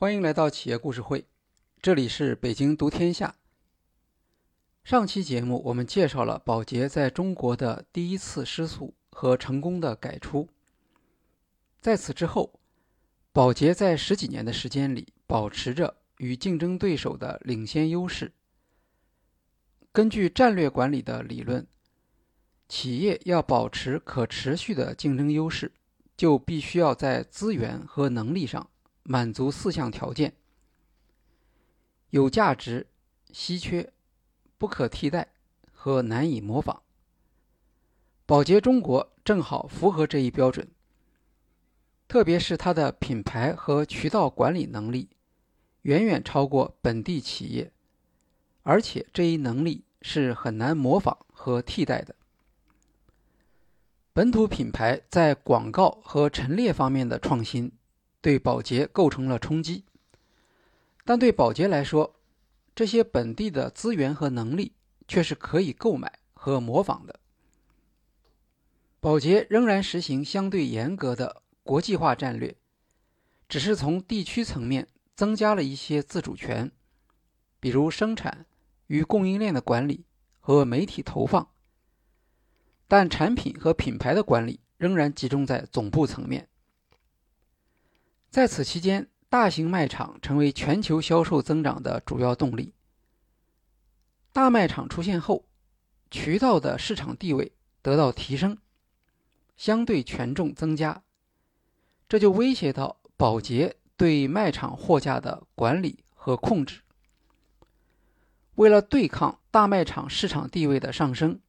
欢迎来到企业故事会，这里是北京读天下。上期节目我们介绍了宝洁在中国的第一次失速和成功的改出。在此之后，宝洁在十几年的时间里保持着与竞争对手的领先优势。根据战略管理的理论，企业要保持可持续的竞争优势，就必须要在资源和能力上。满足四项条件：有价值、稀缺、不可替代和难以模仿。宝洁中国正好符合这一标准，特别是它的品牌和渠道管理能力远远超过本地企业，而且这一能力是很难模仿和替代的。本土品牌在广告和陈列方面的创新。对宝洁构成了冲击，但对宝洁来说，这些本地的资源和能力却是可以购买和模仿的。宝洁仍然实行相对严格的国际化战略，只是从地区层面增加了一些自主权，比如生产与供应链的管理和媒体投放，但产品和品牌的管理仍然集中在总部层面。在此期间，大型卖场成为全球销售增长的主要动力。大卖场出现后，渠道的市场地位得到提升，相对权重增加，这就威胁到宝洁对卖场货架的管理和控制。为了对抗大卖场市场地位的上升，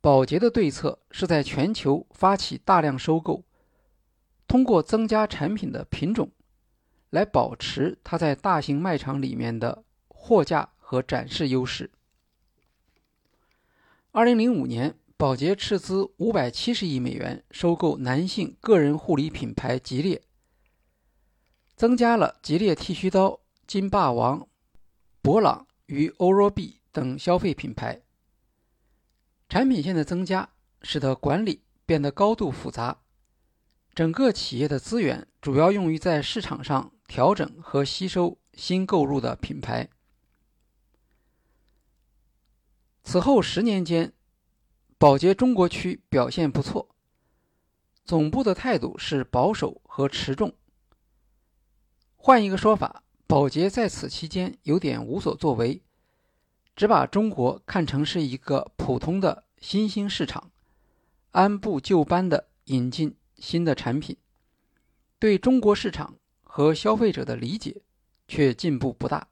宝洁的对策是在全球发起大量收购。通过增加产品的品种，来保持它在大型卖场里面的货架和展示优势。二零零五年，宝洁斥资五百七十亿美元收购男性个人护理品牌吉列，增加了吉列剃须刀、金霸王、博朗与欧若 B 等消费品牌。产品线的增加，使得管理变得高度复杂。整个企业的资源主要用于在市场上调整和吸收新购入的品牌。此后十年间，宝洁中国区表现不错，总部的态度是保守和持重。换一个说法，宝洁在此期间有点无所作为，只把中国看成是一个普通的新兴市场，按部就班的引进。新的产品对中国市场和消费者的理解却进步不大。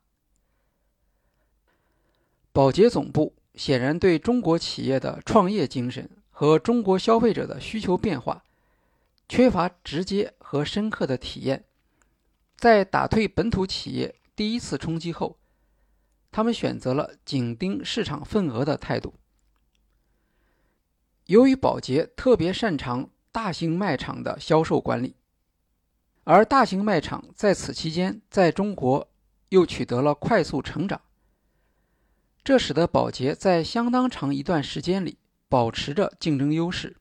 宝洁总部显然对中国企业的创业精神和中国消费者的需求变化缺乏直接和深刻的体验。在打退本土企业第一次冲击后，他们选择了紧盯市场份额的态度。由于宝洁特别擅长。大型卖场的销售管理，而大型卖场在此期间在中国又取得了快速成长，这使得宝洁在相当长一段时间里保持着竞争优势，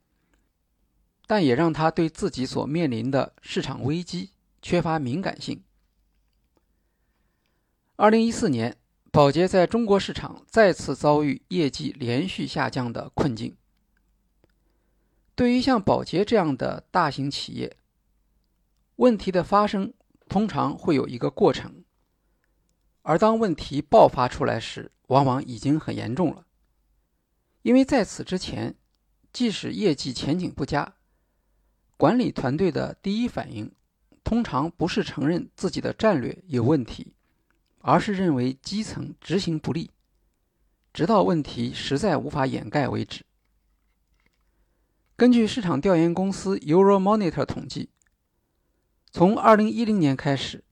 但也让他对自己所面临的市场危机缺乏敏感性。二零一四年，宝洁在中国市场再次遭遇业绩连续下降的困境。对于像宝洁这样的大型企业，问题的发生通常会有一个过程，而当问题爆发出来时，往往已经很严重了。因为在此之前，即使业绩前景不佳，管理团队的第一反应通常不是承认自己的战略有问题，而是认为基层执行不力，直到问题实在无法掩盖为止。根据市场调研公司 Euromonitor 统计，从2010年开始，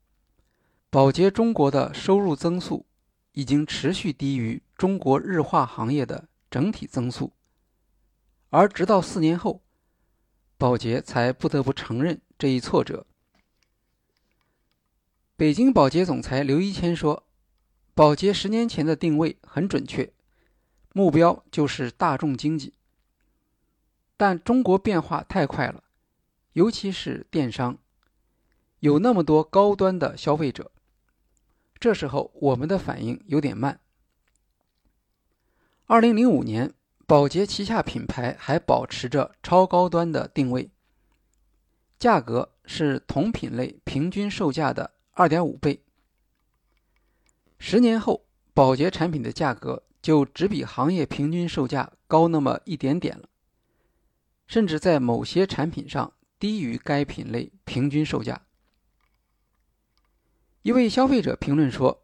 宝洁中国的收入增速已经持续低于中国日化行业的整体增速，而直到四年后，宝洁才不得不承认这一挫折。北京宝洁总裁刘一谦说：“宝洁十年前的定位很准确，目标就是大众经济。”但中国变化太快了，尤其是电商。有那么多高端的消费者，这时候我们的反应有点慢。二零零五年，宝洁旗下品牌还保持着超高端的定位，价格是同品类平均售价的二点五倍。十年后，宝洁产品的价格就只比行业平均售价高那么一点点了，甚至在某些产品上低于该品类平均售价。一位消费者评论说：“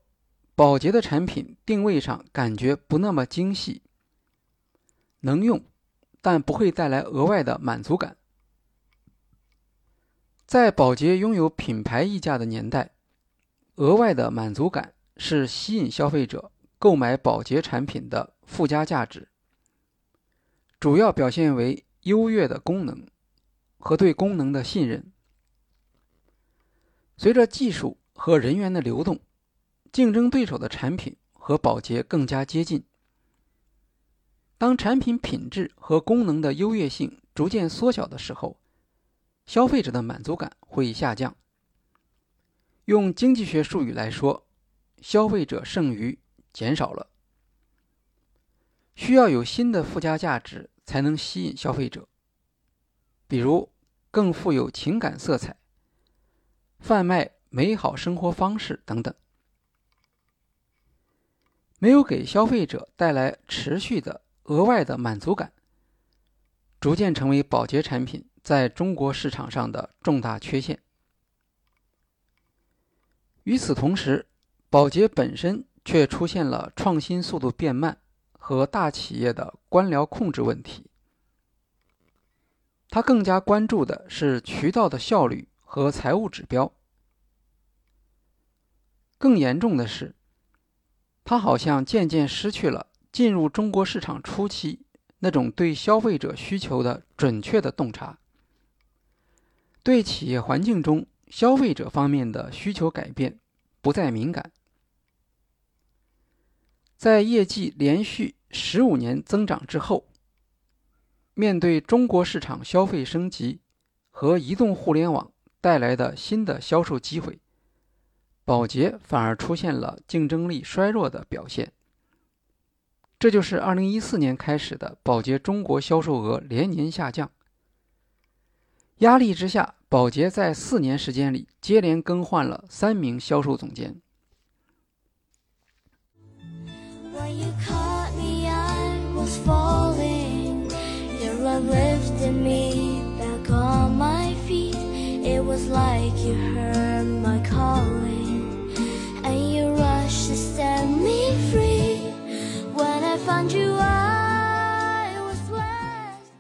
宝洁的产品定位上感觉不那么精细，能用，但不会带来额外的满足感。”在宝洁拥有品牌溢价的年代，额外的满足感是吸引消费者购买宝洁产品的附加价值，主要表现为优越的功能和对功能的信任。随着技术。和人员的流动，竞争对手的产品和保洁更加接近。当产品品质和功能的优越性逐渐缩小的时候，消费者的满足感会下降。用经济学术语来说，消费者剩余减少了。需要有新的附加价值才能吸引消费者，比如更富有情感色彩，贩卖。美好生活方式等等，没有给消费者带来持续的额外的满足感，逐渐成为保洁产品在中国市场上的重大缺陷。与此同时，保洁本身却出现了创新速度变慢和大企业的官僚控制问题。他更加关注的是渠道的效率和财务指标。更严重的是，他好像渐渐失去了进入中国市场初期那种对消费者需求的准确的洞察，对企业环境中消费者方面的需求改变不再敏感。在业绩连续十五年增长之后，面对中国市场消费升级和移动互联网带来的新的销售机会。宝洁反而出现了竞争力衰弱的表现，这就是2014年开始的宝洁中国销售额连年下降。压力之下，宝洁在四年时间里接连更换了三名销售总监。Was falling. Your love lifted me back on my feet. It was like you heard my calling. And you rushed to set me free. When I found you, I was blessed.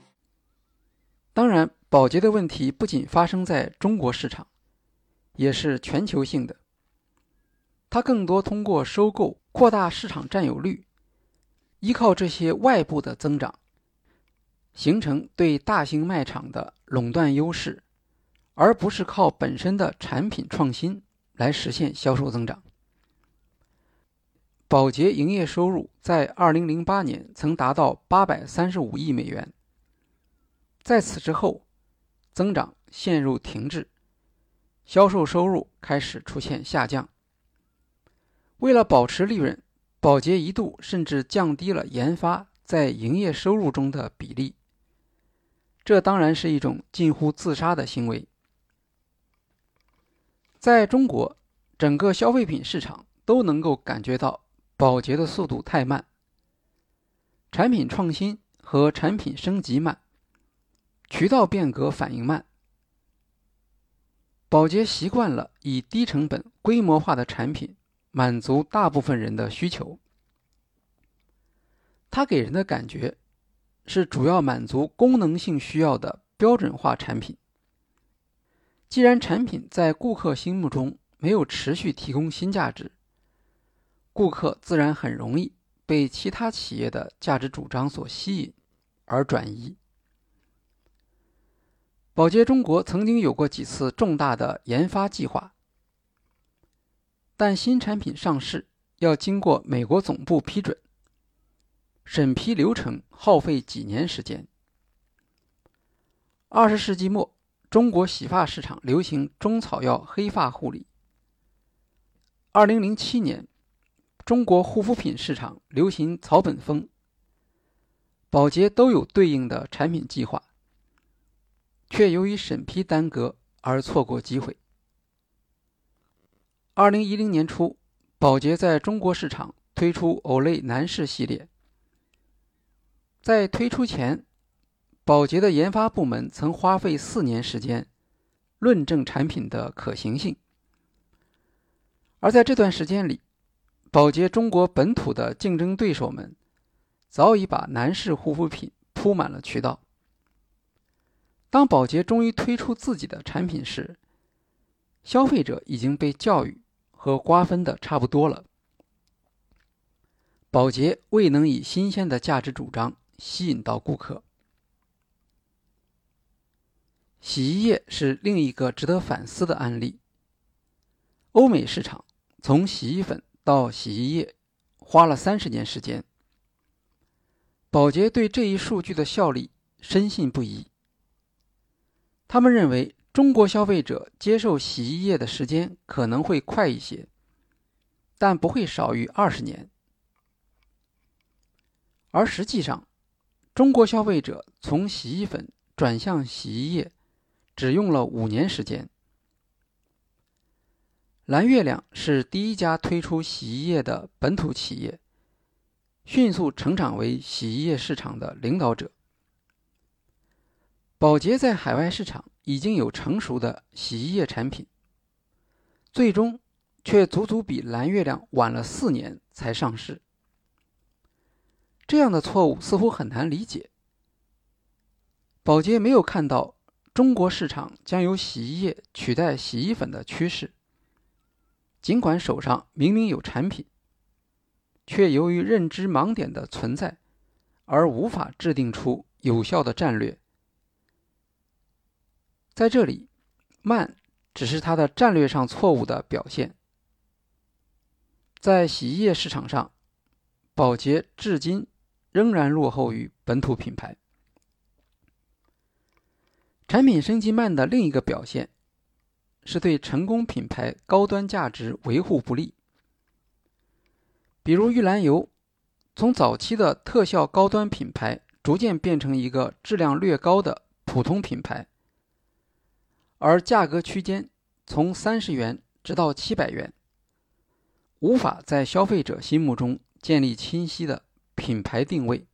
保洁的问题不仅发生在中国市场，也是全球性的。它更多通过收购扩大市场占有率依靠这些外部的增长，形成对大型卖场的垄断优势，而不是靠本身的产品创新来实现销售增长。保洁营业收入在2008年曾达到835亿美元。在此之后，增长陷入停滞，销售收入开始出现下降。为了保持利润，宝洁一度甚至降低了研发在营业收入中的比例。这当然是一种近乎自杀的行为。在中国，整个消费品市场都能够感觉到宝洁的速度太慢，产品创新和产品升级慢。渠道变革反应慢，宝洁习惯了以低成本、规模化的产品满足大部分人的需求。它给人的感觉是主要满足功能性需要的标准化产品。既然产品在顾客心目中没有持续提供新价值，顾客自然很容易被其他企业的价值主张所吸引而转移。宝洁中国曾经有过几次重大的研发计划，但新产品上市要经过美国总部批准，审批流程耗费几年时间。二十世纪末，中国洗发市场流行中草药黑发护理。二零零七年，中国护肤品市场流行草本风。宝洁都有对应的产品计划，却由于审批耽搁而错过机会。二零一零年初，宝洁在中国市场推出 Olay 男士系列。在推出前，宝洁的研发部门曾花费四年时间论证产品的可行性。而在这段时间里，宝洁中国本土的竞争对手们早已把男士护肤品铺满了渠道。当宝洁终于推出自己的产品时，消费者已经被教育和瓜分的差不多了。宝洁未能以新鲜的价值主张吸引到顾客。洗衣液是另一个值得反思的案例。欧美市场。从洗衣粉到洗衣液，花了三十年时间。宝洁对这一数据的效力深信不疑。他们认为中国消费者接受洗衣液的时间可能会快一些，但不会少于二十年。而实际上，中国消费者从洗衣粉转向洗衣液，只用了五年时间。蓝月亮是第一家推出洗衣液的本土企业，迅速成长为洗衣液市场的领导者。宝洁在海外市场已经有成熟的洗衣液产品，最终却足足比蓝月亮晚了四年才上市。这样的错误似乎很难理解。宝洁没有看到中国市场将由洗衣液取代洗衣粉的趋势。尽管手上明明有产品，却由于认知盲点的存在，而无法制定出有效的战略。在这里，慢只是它的战略上错误的表现。在洗衣液市场上，宝洁至今仍然落后于本土品牌。产品升级慢的另一个表现。是对成功品牌高端价值维护不利。比如玉兰油，从早期的特效高端品牌，逐渐变成一个质量略高的普通品牌，而价格区间从三十元直到七百元，无法在消费者心目中建立清晰的品牌定位，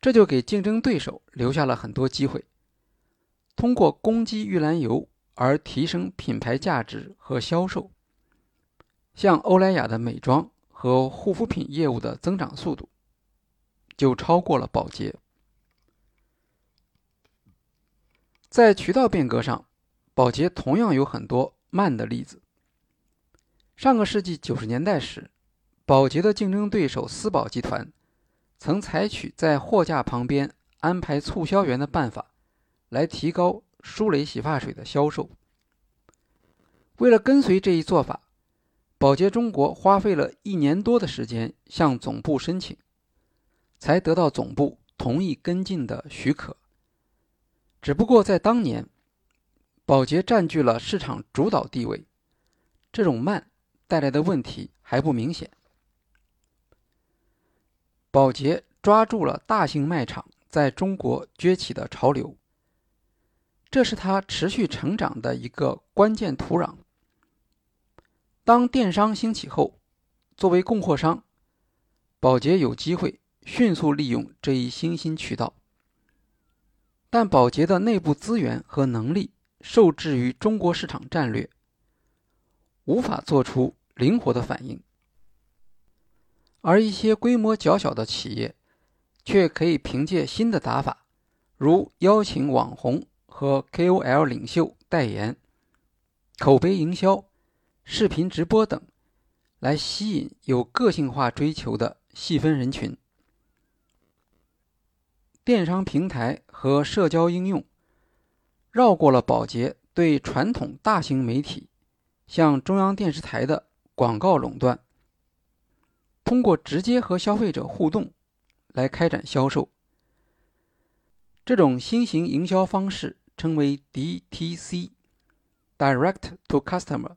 这就给竞争对手留下了很多机会，通过攻击玉兰油。而提升品牌价值和销售，像欧莱雅的美妆和护肤品业务的增长速度，就超过了宝洁。在渠道变革上，宝洁同样有很多慢的例子。上个世纪九十年代时，宝洁的竞争对手思宝集团曾采取在货架旁边安排促销员的办法，来提高。舒蕾洗发水的销售，为了跟随这一做法，宝洁中国花费了一年多的时间向总部申请，才得到总部同意跟进的许可。只不过在当年，宝洁占据了市场主导地位，这种慢带来的问题还不明显。宝洁抓住了大型卖场在中国崛起的潮流。这是它持续成长的一个关键土壤。当电商兴起后，作为供货商，宝洁有机会迅速利用这一新兴渠道。但宝洁的内部资源和能力受制于中国市场战略，无法做出灵活的反应。而一些规模较小的企业，却可以凭借新的打法，如邀请网红。和 KOL 领袖代言、口碑营销、视频直播等，来吸引有个性化追求的细分人群。电商平台和社交应用绕过了宝洁对传统大型媒体，像中央电视台的广告垄断，通过直接和消费者互动来开展销售。这种新型营销方式。称为 DTC（Direct to Customer）。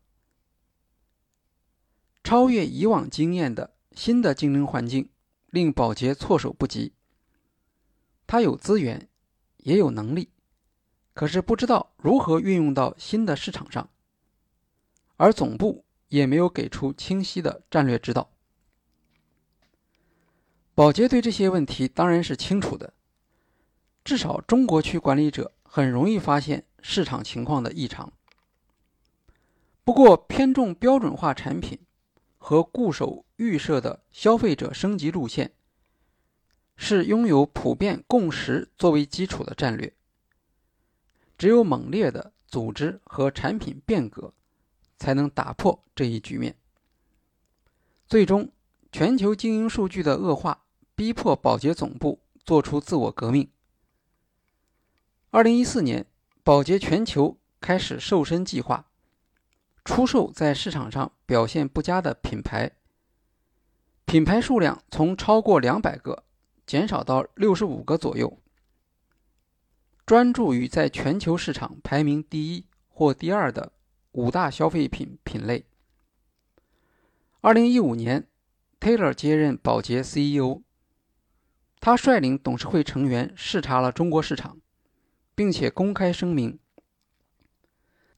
超越以往经验的新的竞争环境令宝洁措手不及。他有资源，也有能力，可是不知道如何运用到新的市场上，而总部也没有给出清晰的战略指导。宝洁对这些问题当然是清楚的，至少中国区管理者很容易发现市场情况的异常。不过，偏重标准化产品和固守预设的消费者升级路线，是拥有普遍共识作为基础的战略。只有猛烈的组织和产品变革，才能打破这一局面。最终，全球经营数据的恶化。逼迫宝洁总部做出自我革命。二零一四年，宝洁全球开始瘦身计划，出售在市场上表现不佳的品牌，品牌数量从超过两百个减少到六十五个左右，专注于在全球市场排名第一或第二的五大消费品品类。二零一五年，Taylor 接任宝洁 CEO。他率领董事会成员视察了中国市场，并且公开声明，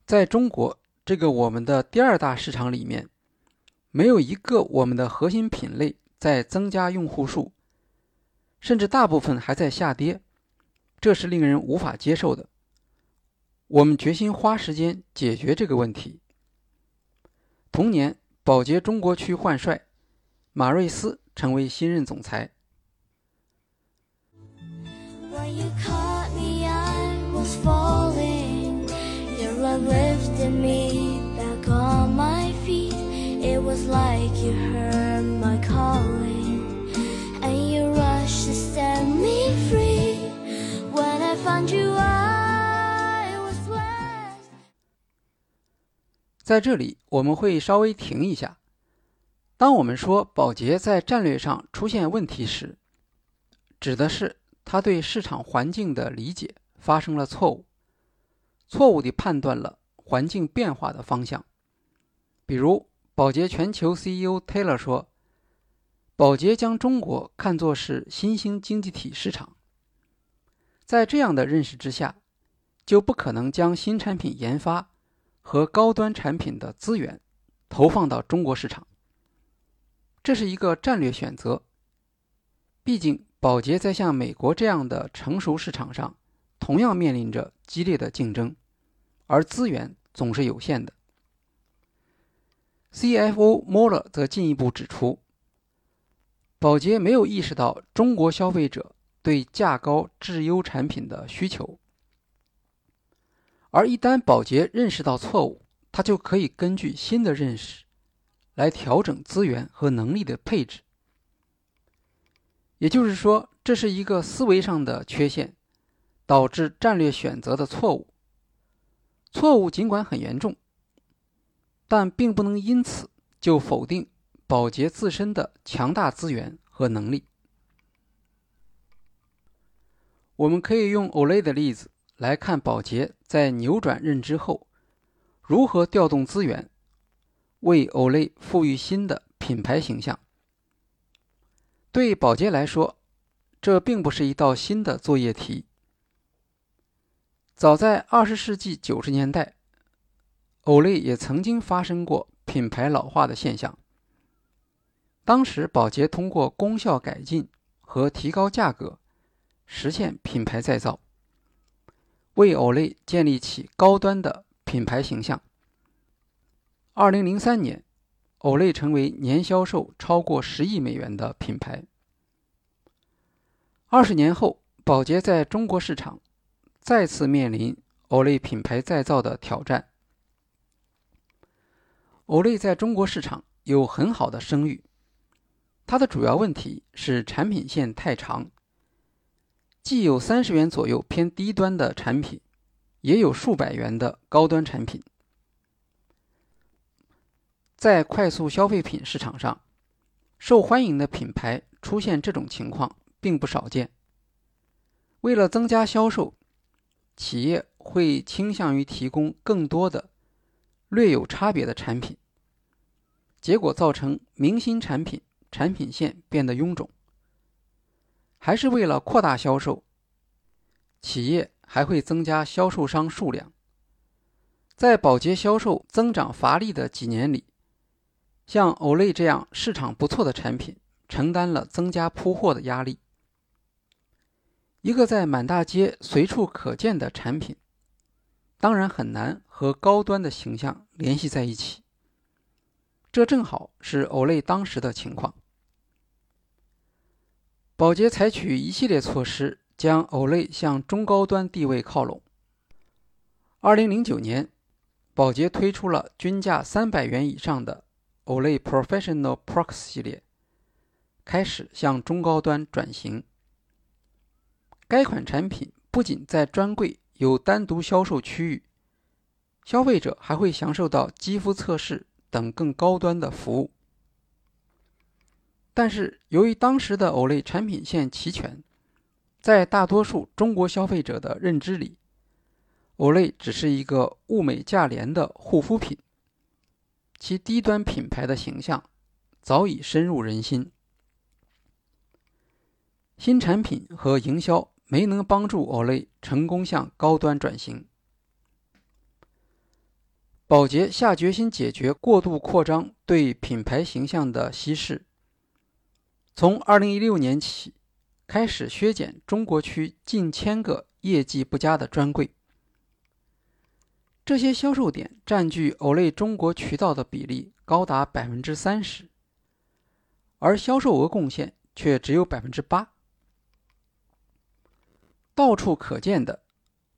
在中国这个我们的第二大市场里面，没有一个我们的核心品类在增加用户数，甚至大部分还在下跌，这是令人无法接受的。我们决心花时间解决这个问题。同年，宝洁中国区换帅，马瑞斯成为新任总裁。在这里，我们会稍微停一下。当我们说宝洁在战略上出现问题时，指的是。他对市场环境的理解发生了错误，错误地判断了环境变化的方向。比如，宝洁全球 CEO Taylor 说：“宝洁将中国看作是新兴经济体市场。”在这样的认识之下，就不可能将新产品研发和高端产品的资源投放到中国市场。这是一个战略选择，毕竟。宝洁在像美国这样的成熟市场上，同样面临着激烈的竞争，而资源总是有限的。CFO 莫勒则进一步指出，宝洁没有意识到中国消费者对价高质优产品的需求，而一旦宝洁认识到错误，他就可以根据新的认识来调整资源和能力的配置。也就是说，这是一个思维上的缺陷，导致战略选择的错误。错误尽管很严重，但并不能因此就否定宝洁自身的强大资源和能力。我们可以用 Olay 的例子来看宝洁在扭转认知后，如何调动资源，为 Olay 赋予新的品牌形象。对宝洁来说，这并不是一道新的作业题。早在二十世纪九十年代，欧莱也曾经发生过品牌老化的现象。当时，宝洁通过功效改进和提高价格，实现品牌再造，为欧莱建立起高端的品牌形象。二零零三年。欧莱成为年销售超过十亿美元的品牌。二十年后，宝洁在中国市场再次面临欧莱品牌再造的挑战。欧莱在中国市场有很好的声誉，它的主要问题是产品线太长，既有三十元左右偏低端的产品，也有数百元的高端产品。在快速消费品市场上，受欢迎的品牌出现这种情况并不少见。为了增加销售，企业会倾向于提供更多的略有差别的产品，结果造成明星产品产品线变得臃肿。还是为了扩大销售，企业还会增加销售商数量。在保洁销售增长乏力的几年里，像 Olay 这样市场不错的产品承担了增加铺货的压力。一个在满大街随处可见的产品，当然很难和高端的形象联系在一起。这正好是 Olay 当时的情况。宝洁采取一系列措施，将 Olay 向中高端地位靠拢。二零零九年，宝洁推出了均价三百元以上的 Olay Professional Prox 系列，开始向中高端转型。该款产品不仅在专柜有单独销售区域，消费者还会享受到肌肤测试等更高端的服务。但是，由于当时的 Olay 产品线齐全，在大多数中国消费者的认知里，Olay 只是一个物美价廉的护肤品，其低端品牌的形象早已深入人心。新产品和营销。没能帮助 Olay 成功向高端转型。宝洁下决心解决过度扩张对品牌形象的稀释，从2016年起开始削减中国区近千个业绩不佳的专柜，这些销售点占据 Olay 中国渠道的比例高达百分之三十，而销售额贡献却只有百分之八。到处可见的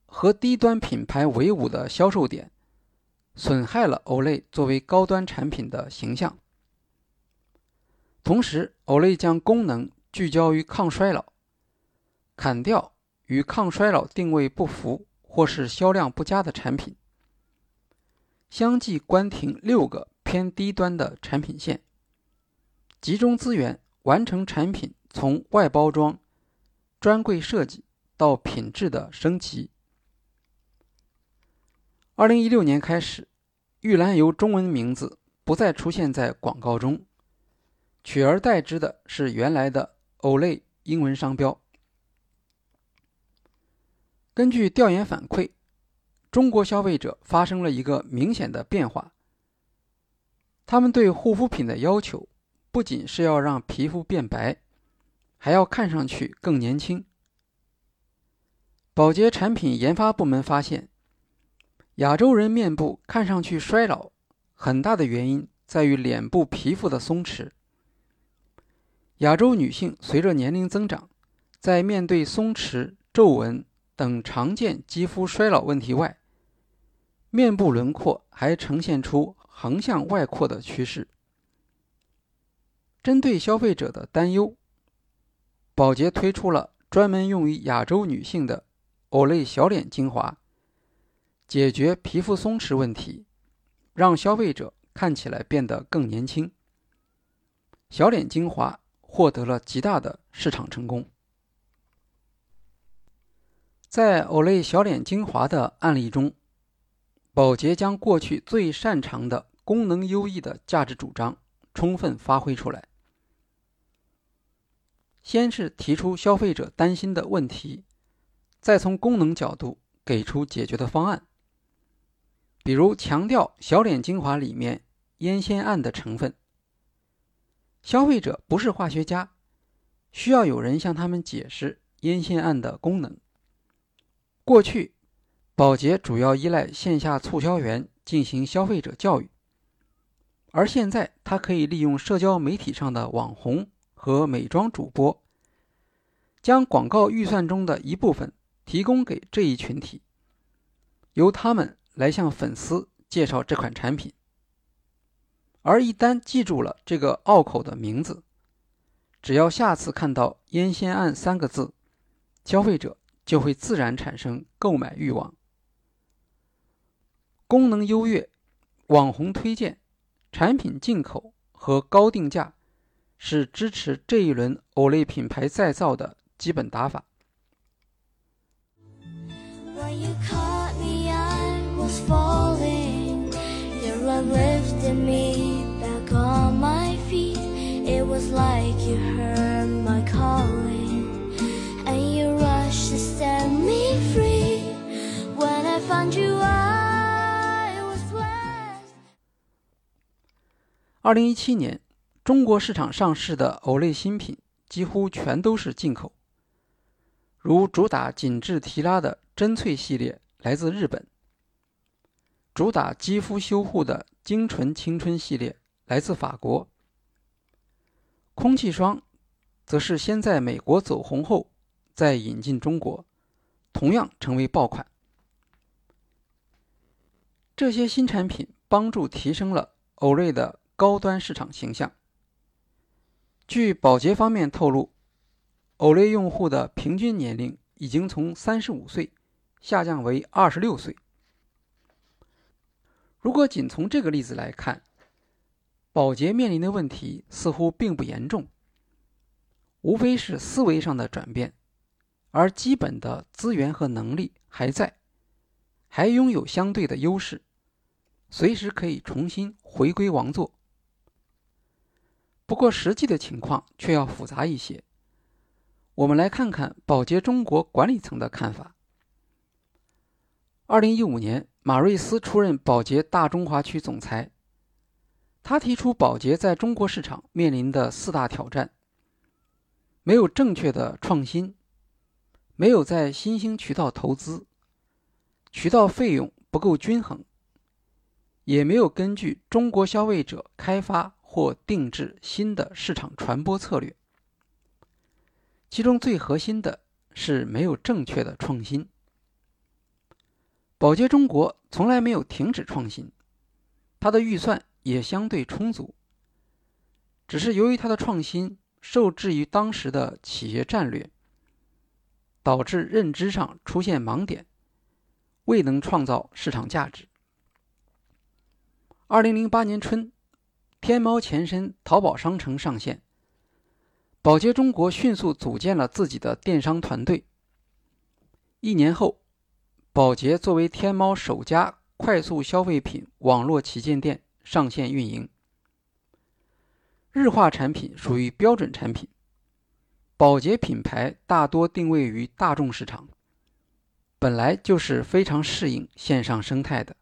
和低端品牌为伍的销售点，损害了 Olay 作为高端产品的形象。同时，Olay 将功能聚焦于抗衰老，砍掉与抗衰老定位不符或是销量不佳的产品，相继关停六个偏低端的产品线，集中资源完成产品从外包装、专柜设计。到品质的升级。二零一六年开始，玉兰油中文名字不再出现在广告中，取而代之的是原来的 Olay 英文商标。根据调研反馈，中国消费者发生了一个明显的变化，他们对护肤品的要求不仅是要让皮肤变白，还要看上去更年轻。宝洁产品研发部门发现，亚洲人面部看上去衰老，很大的原因在于脸部皮肤的松弛。亚洲女性随着年龄增长，在面对松弛、皱纹等常见肌肤衰老问题外，面部轮廓还呈现出横向外扩的趋势。针对消费者的担忧，宝洁推出了专门用于亚洲女性的。Olay 小脸精华解决皮肤松弛问题，让消费者看起来变得更年轻。小脸精华获得了极大的市场成功。在 Olay 小脸精华的案例中，宝洁将过去最擅长的功能优异的价值主张充分发挥出来。先是提出消费者担心的问题。再从功能角度给出解决的方案，比如强调小脸精华里面烟酰胺的成分。消费者不是化学家，需要有人向他们解释烟酰胺的功能。过去，宝洁主要依赖线下促销员进行消费者教育，而现在它可以利用社交媒体上的网红和美妆主播，将广告预算中的一部分。提供给这一群体，由他们来向粉丝介绍这款产品。而一旦记住了这个拗口的名字，只要下次看到“烟酰胺”三个字，消费者就会自然产生购买欲望。功能优越、网红推荐、产品进口和高定价，是支持这一轮 Olay 品牌再造的基本打法。you caught me was falling, your love lifted me back on my feet. It was like you heard my calling, and you rushed to set me free. When I found you, I was blessed. 二零一七年，中国市场上市的藕类新品几乎全都是进口，如主打紧致提拉的真萃系列来自日本，主打肌肤修护的精纯青春系列来自法国，空气霜则是先在美国走红后再引进中国，同样成为爆款。这些新产品帮助提升了欧瑞的高端市场形象。据宝洁方面透露，欧蕾用户的平均年龄已经从三十五岁下降为二十六岁。如果仅从这个例子来看，宝洁面临的问题似乎并不严重，无非是思维上的转变，而基本的资源和能力还在，还拥有相对的优势。随时可以重新回归王座。不过，实际的情况却要复杂一些。我们来看看宝洁中国管理层的看法。二零一五年，马瑞斯出任宝洁大中华区总裁。他提出，宝洁在中国市场面临的四大挑战：没有正确的创新，没有在新兴渠道投资，渠道费用不够均衡。也没有根据中国消费者开发或定制新的市场传播策略。其中最核心的是没有正确的创新。宝洁中国从来没有停止创新，它的预算也相对充足。只是由于它的创新受制于当时的企业战略，导致认知上出现盲点，未能创造市场价值。二零零八年春，天猫前身淘宝商城上线，宝洁中国迅速组建了自己的电商团队。一年后，宝洁作为天猫首家快速消费品网络旗舰店上线运营。日化产品属于标准产品，宝洁品牌大多定位于大众市场，本来就是非常适应线上生态的。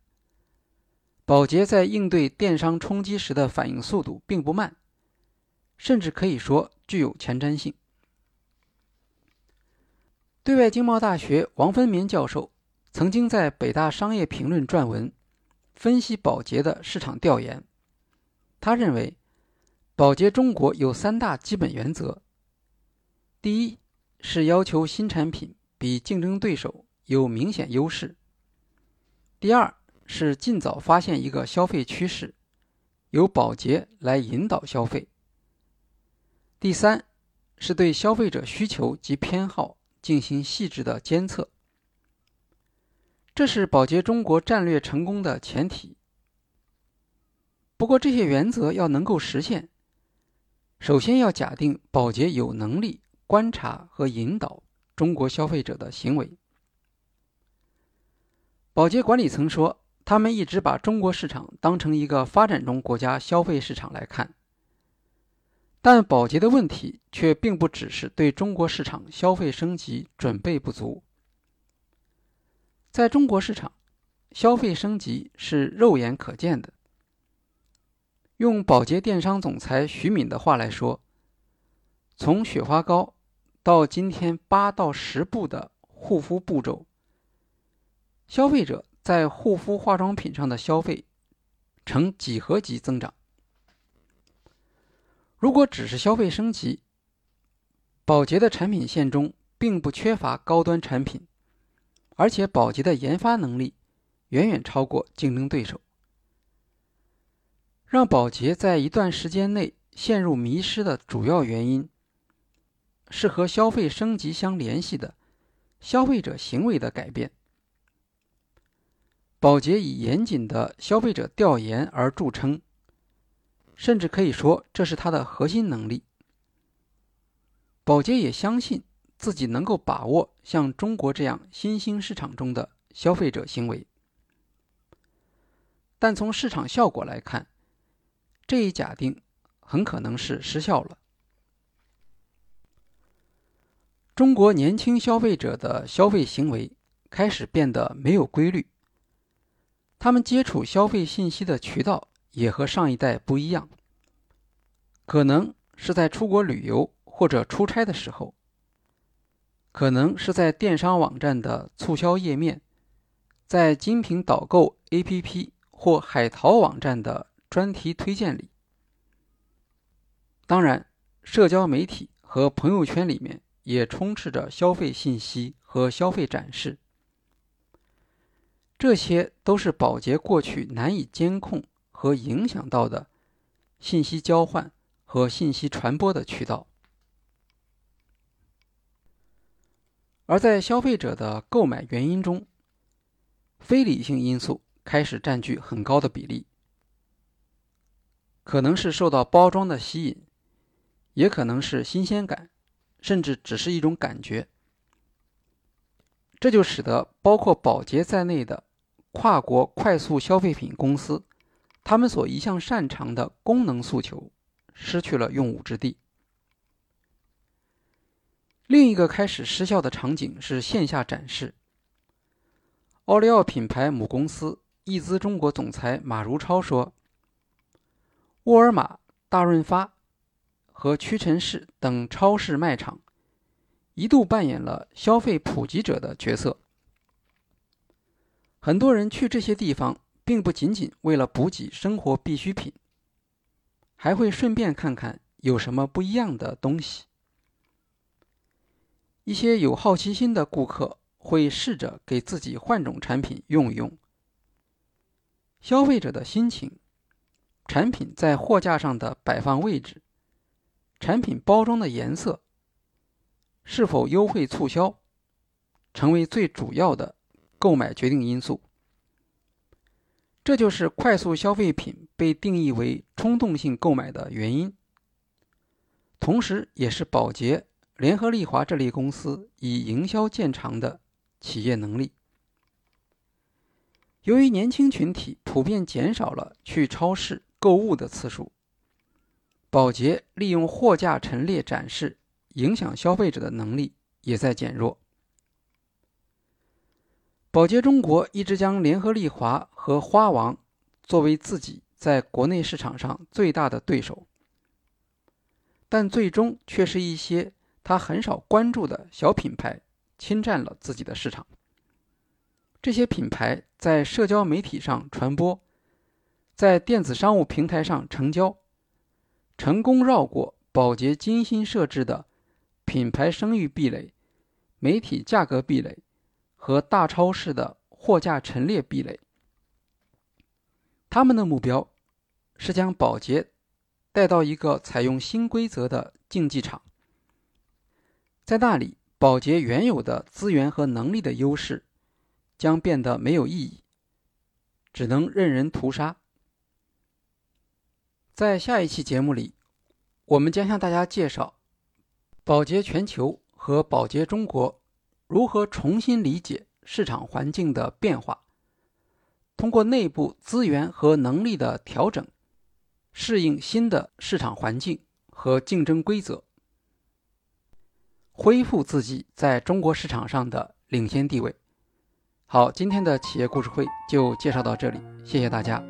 宝洁在应对电商冲击时的反应速度并不慢，甚至可以说具有前瞻性。对外经贸大学王芬民教授曾经在北大商业评论撰文，分析宝洁的市场调研。他认为，宝洁中国有三大基本原则：第一，是要求新产品比竞争对手有明显优势；第二，是尽早发现一个消费趋势，由保洁来引导消费。第三，是对消费者需求及偏好进行细致的监测。这是保洁中国战略成功的前提。不过，这些原则要能够实现，首先要假定保洁有能力观察和引导中国消费者的行为。保洁管理层说。他们一直把中国市场当成一个发展中国家消费市场来看，但宝洁的问题却并不只是对中国市场消费升级准备不足。在中国市场，消费升级是肉眼可见的。用宝洁电商总裁徐敏的话来说，从雪花膏到今天八到十步的护肤步骤，消费者。在护肤化妆品上的消费呈几何级增长。如果只是消费升级，宝洁的产品线中并不缺乏高端产品，而且宝洁的研发能力远远超过竞争对手。让宝洁在一段时间内陷入迷失的主要原因，是和消费升级相联系的消费者行为的改变。宝洁以严谨的消费者调研而著称，甚至可以说这是它的核心能力。宝洁也相信自己能够把握像中国这样新兴市场中的消费者行为。但从市场效果来看，这一假定很可能是失效了。中国年轻消费者的消费行为开始变得没有规律，他们接触消费信息的渠道也和上一代不一样。可能是在出国旅游或者出差的时候，可能是在电商网站的促销页面，在精品导购 APP 或海淘网站的专题推荐里。当然，社交媒体和朋友圈里面。也充斥着消费信息和消费展示，这些都是保洁过去难以监控和影响到的信息交换和信息传播的渠道。而在消费者的购买原因中，非理性因素开始占据很高的比例，可能是受到包装的吸引，也可能是新鲜感。甚至只是一种感觉，这就使得包括宝洁在内的跨国快速消费品公司，他们所一向擅长的功能诉求失去了用武之地。另一个开始失效的场景是线下展示。奥利奥品牌母公司易资中国总裁马如超说：“沃尔玛、大润发。”和屈臣氏等超市卖场一度扮演了消费普及者的角色。很多人去这些地方，并不仅仅为了补给生活必需品，还会顺便看看有什么不一样的东西。一些有好奇心的顾客会试着给自己换种产品用一用。消费者的心情、产品在货架上的摆放位置。产品包装的颜色是否优惠促销，成为最主要的购买决定因素。这就是快速消费品被定义为冲动性购买的原因，同时也是保洁、联合利华这类公司以营销见长的企业能力。由于年轻群体普遍减少了去超市购物的次数。宝洁利用货架陈列展示影响消费者的能力也在减弱。宝洁中国一直将联合利华和花王作为自己在国内市场上最大的对手，但最终却是一些他很少关注的小品牌侵占了自己的市场。这些品牌在社交媒体上传播，在电子商务平台上成交。成功绕过宝洁精心设置的品牌声誉壁垒、媒体价格壁垒和大超市的货架陈列壁垒。他们的目标是将宝洁带到一个采用新规则的竞技场，在那里，宝洁原有的资源和能力的优势将变得没有意义，只能任人屠杀。在下一期节目里，我们将向大家介绍宝洁全球和宝洁中国如何重新理解市场环境的变化，通过内部资源和能力的调整，适应新的市场环境和竞争规则，恢复自己在中国市场上的领先地位。好，今天的企业故事会就介绍到这里，谢谢大家。